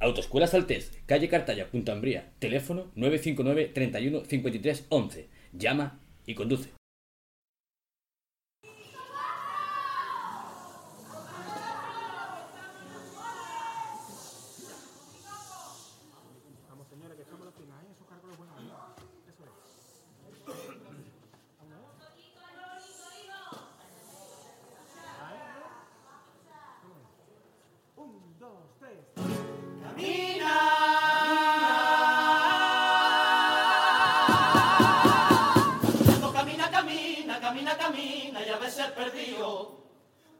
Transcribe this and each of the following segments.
Autoescuela Saltés, calle Cartaya, Punta Ambría. Teléfono 959 31 53 11. Llama y conduce. Camina, camina, y a veces perdido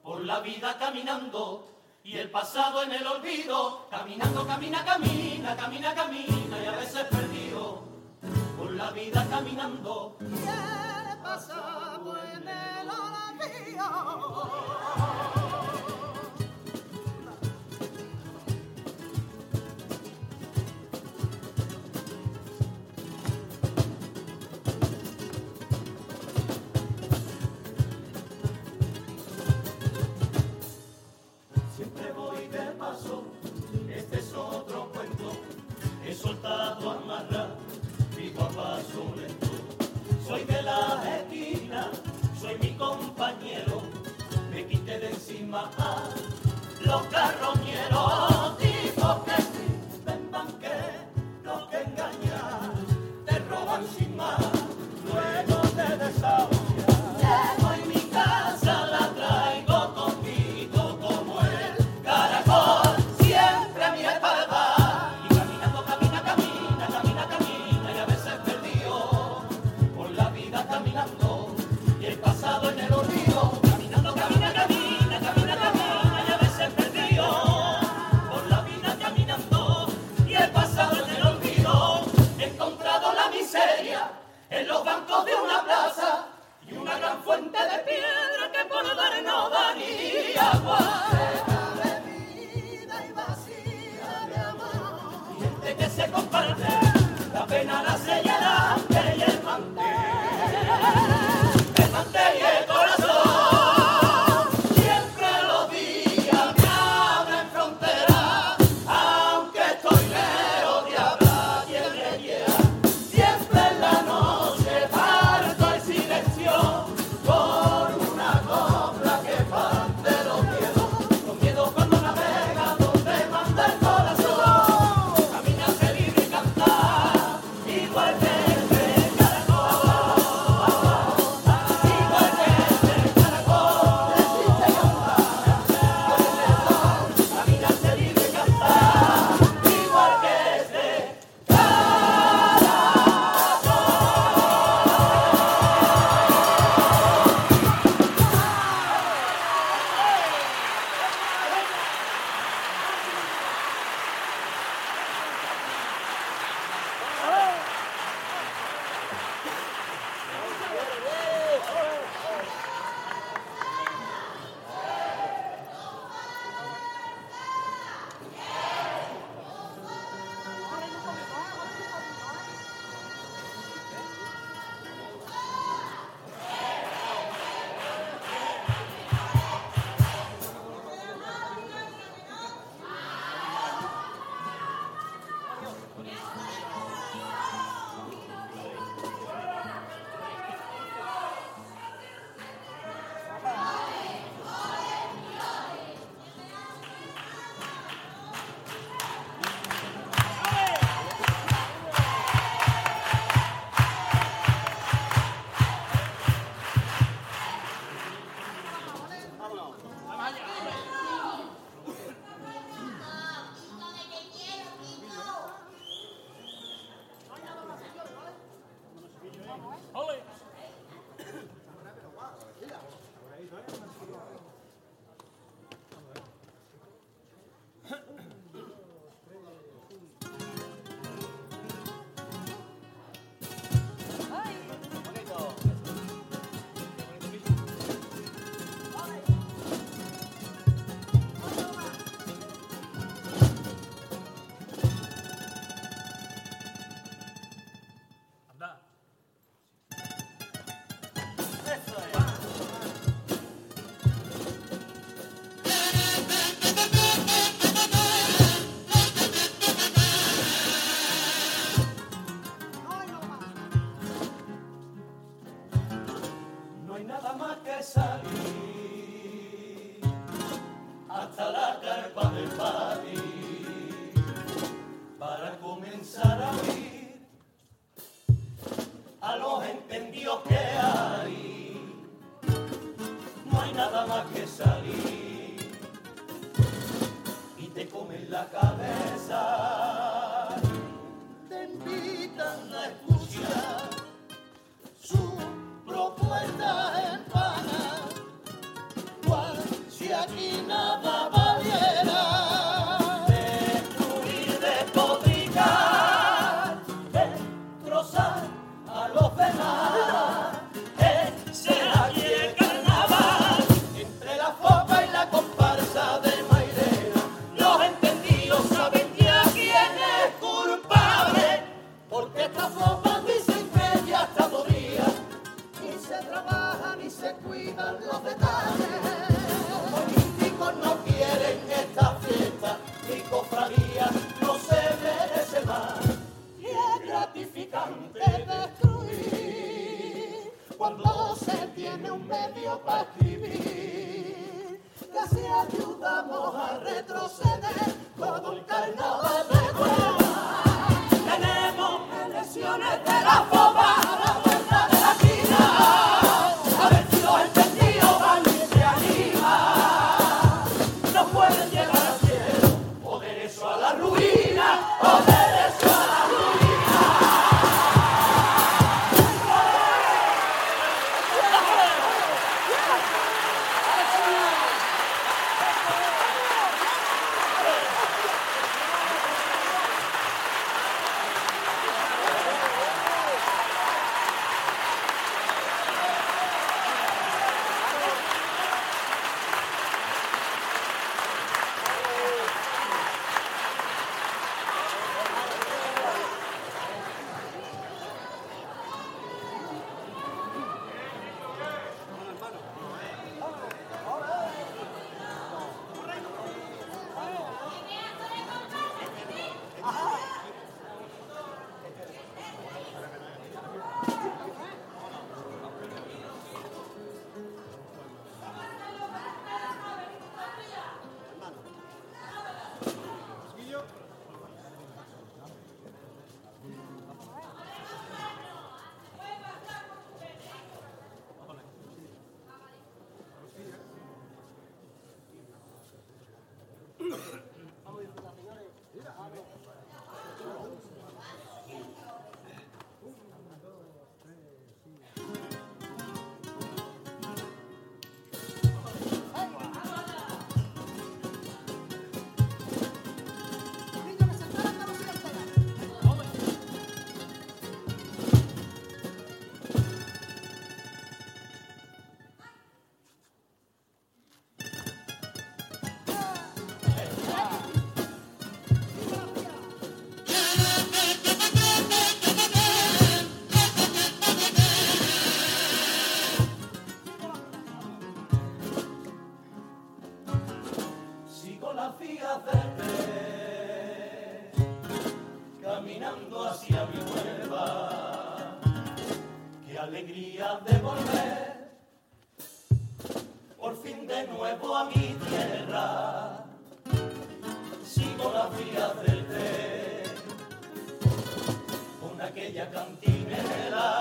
por la vida caminando y el pasado en el olvido. Caminando, camina, camina, camina, camina y a veces perdido por la vida caminando. Y el pasado en el olvido. Compañero. Me quité de encima a los carroñeros. comen la cabeza. Vía verde, caminando hacia mi cueva, qué alegría de volver, por fin de nuevo a mi tierra, sigo las vías del con aquella cantinera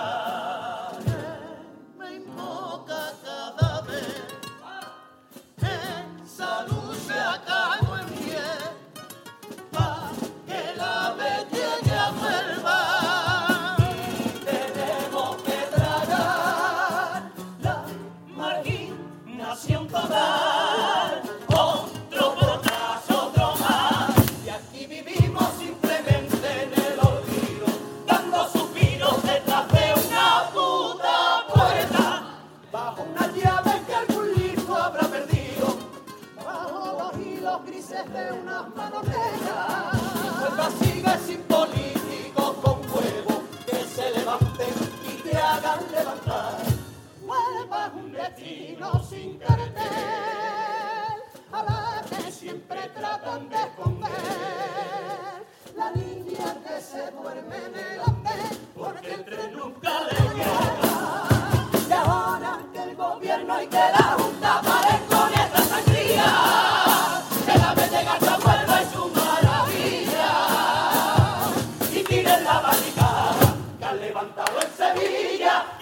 levantado en Sevilla.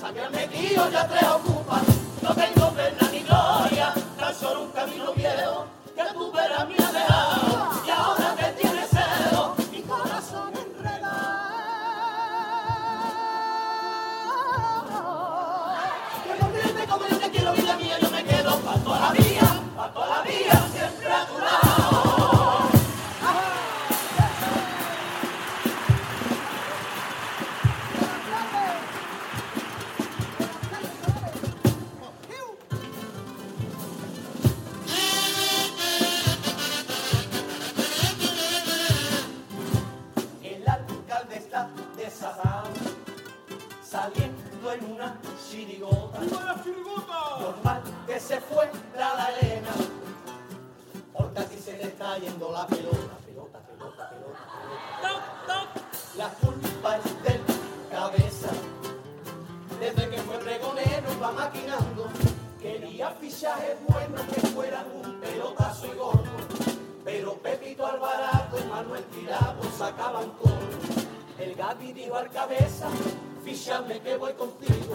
se habían metido ya tres ocupas. Cabeza, fíjame que voy contigo.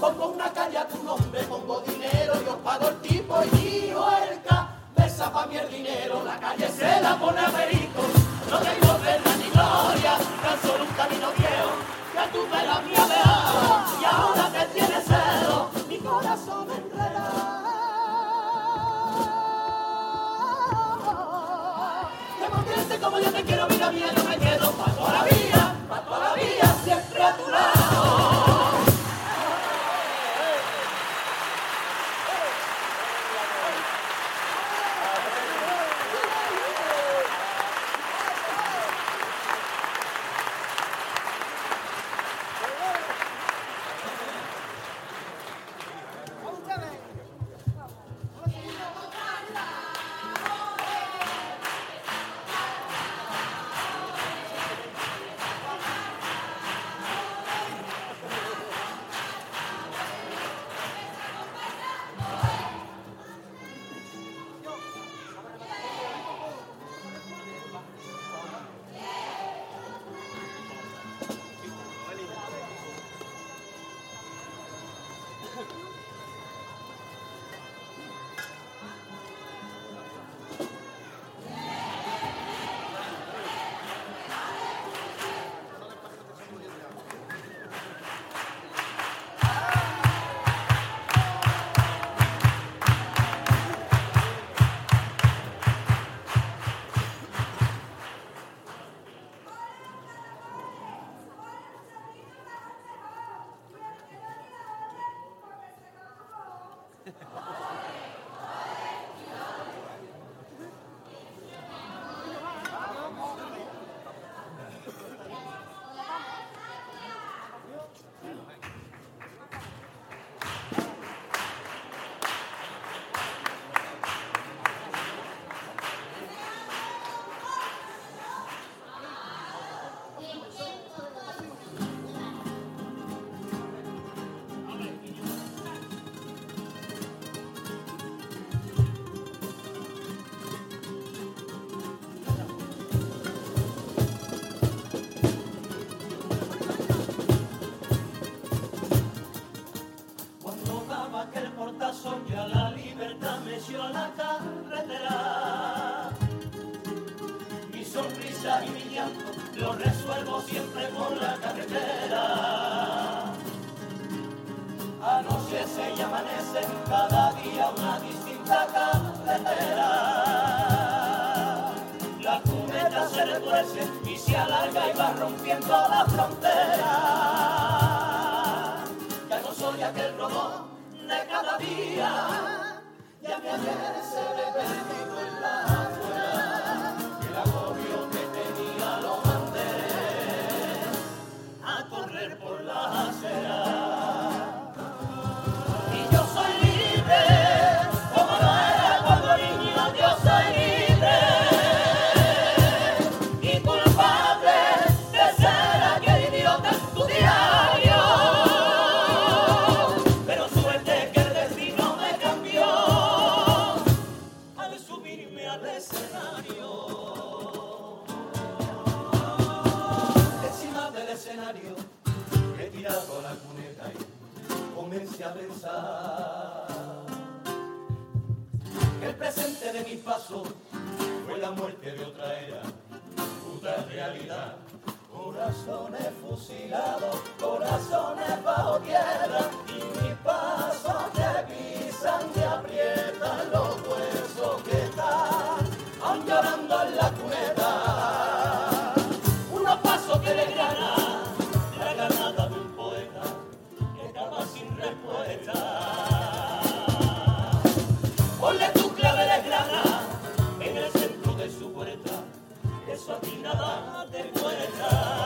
Pongo una calle a tu nombre, pongo dinero, yo pago el tipo y dijo el cabeza pa' mí el dinero, la calle se la pone a perico. No tengo pena ni gloria, tan solo un camino viejo, que tú me la mía y ahora que tienes cero, mi corazón me enreda. Como yo te quiero, vida mía, y amanece cada día una distinta carretera. La cuneta se retuerce y se alarga y va rompiendo la frontera ya no soy aquel robot de cada día. Ya mi ayer se ve perdido en la afuera. El agobio que tenía lo mandé a correr por la acera. Pensar el presente de mi paso fue la muerte de otra era, otra realidad. Corazones fusilados, corazones bajo tierra eso a ti nada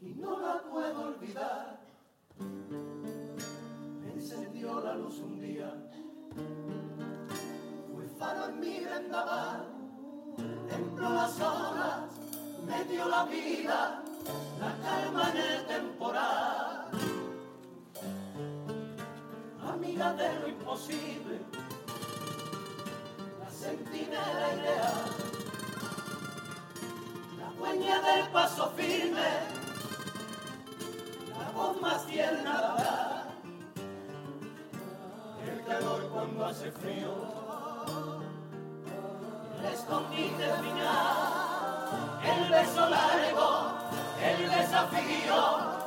Y no la puedo olvidar. Me encendió la luz un día, fue faro en mi vendaval, templó las horas, me dio la vida, la calma en el temporal. Amiga de lo imposible, la centinela ideal dueña del paso firme, la voz más tierna la el calor cuando hace frío, el escondite final, el beso largo, el desafío.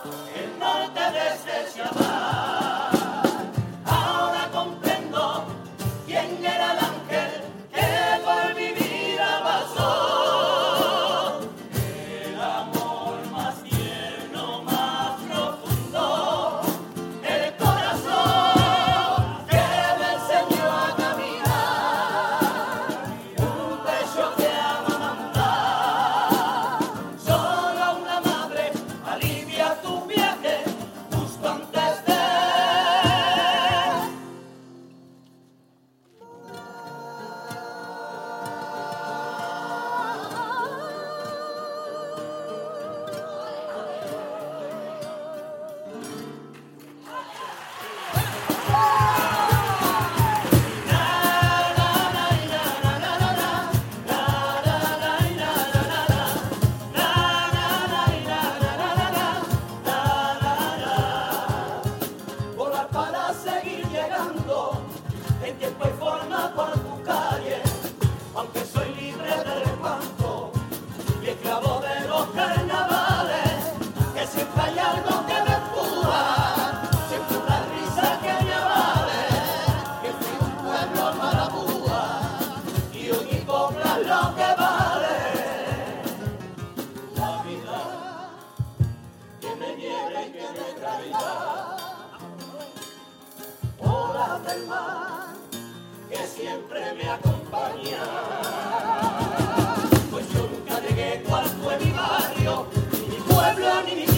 siempre me acompaña. Pues yo nunca llegué cuál fue mi barrio, ni mi pueblo, ni mi